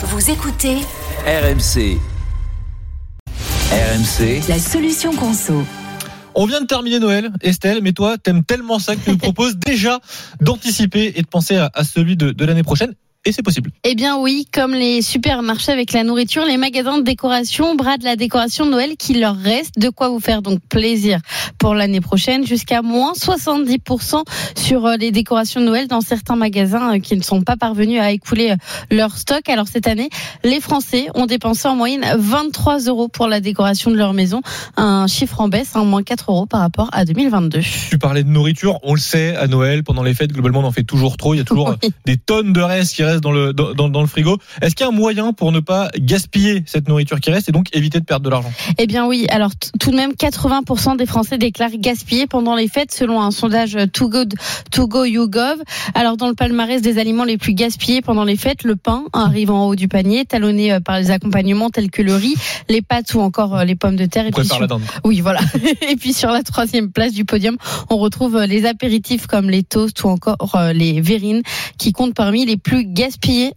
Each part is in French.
Vous écoutez RMC. RMC. la solution conso. On vient de terminer Noël, Estelle, mais toi, t'aimes tellement ça que tu nous proposes déjà d'anticiper et de penser à, à celui de, de l'année prochaine. Et c'est possible. Eh bien oui, comme les supermarchés avec la nourriture, les magasins de décoration bradent la décoration de Noël qui leur reste. De quoi vous faire donc plaisir pour l'année prochaine, jusqu'à moins 70% sur euh, les décorations de Noël dans certains magasins euh, qui ne sont pas parvenus à écouler euh, leur stock. Alors cette année, les Français ont dépensé en moyenne 23 euros pour la décoration de leur maison, un chiffre en baisse, en moins 4 euros par rapport à 2022. Tu parlais de nourriture, on le sait, à Noël, pendant les fêtes, globalement, on en fait toujours trop. Il y a toujours Oui. des tonnes de restes qui restent dans le, dans, dans- dans le frigo. Est-ce qu'il y a un moyen pour ne pas gaspiller cette nourriture qui reste et donc éviter de perdre de l'argent? Eh bien oui, alors tout de même 80% des Français déclarent gaspiller pendant les fêtes selon un sondage euh, Too Good To Go YouGov. Alors dans le palmarès des aliments les plus gaspillés pendant les fêtes, le pain arrive en haut du panier, talonné euh, par les accompagnements tels que le riz, les pâtes ou encore euh, les pommes de terre. Et puis sur- la dinde. oui, voilà. Et puis sur la troisième place du podium, on retrouve les apéritifs comme les toasts ou encore les verrines qui comptent parmi les plus gaspillés,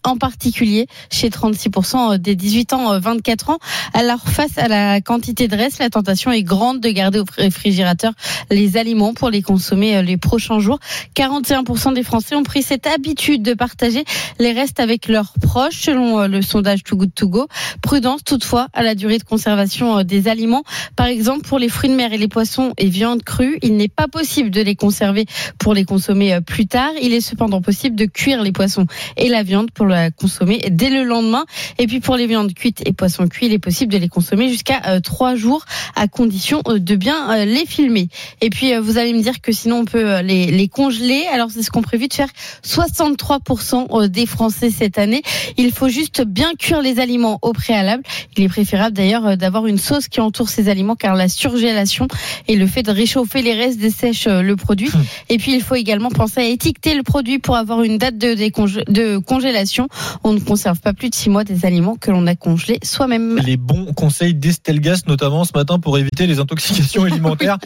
en particulier chez 36% des 18 ans, euh, 24 ans. Alors face à la quantité de reste, la tentation est grande de garder au réfrigérateur les aliments pour les consommer euh, les prochains jours. 41% des Français ont pris cette habitude de partager les restes avec leurs proches, selon euh, le sondage Too Good To Go. Prudence toutefois à la durée de conservation euh, des aliments. Par exemple, pour les fruits de mer et les poissons et viandes crues, il n'est pas possible de les conserver pour les consommer euh, plus tard. Il est cependant possible de cuire les poissons la viande pour la consommer dès le lendemain. Et puis pour les viandes cuites et poissons cuits, il est possible de les consommer jusqu'à euh, trois jours à condition euh, de bien euh, les filmer. Et puis vous allez me dire que sinon on peut les, les congeler. Alors c'est ce qu'on prévu de faire 63% euh, des Français cette année. Il faut juste bien cuire les aliments au préalable. Il est préférable d'ailleurs d'avoir une sauce qui entoure ces aliments car la surgélation et le fait de réchauffer les restes dessèche le produit. Et puis il faut également penser à étiqueter le produit pour avoir une date de, déconge- de congélation. On ne conserve pas plus de six mois des aliments que l'on a congelés soi-même. Les bons conseils d'Estelle Gas, notamment ce matin, pour éviter les intoxications alimentaires.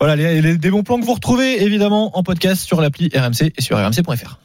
Voilà, les, les- des bons plans que vous retrouvez évidemment en podcast sur l'appli RMC et sur rmc.fr.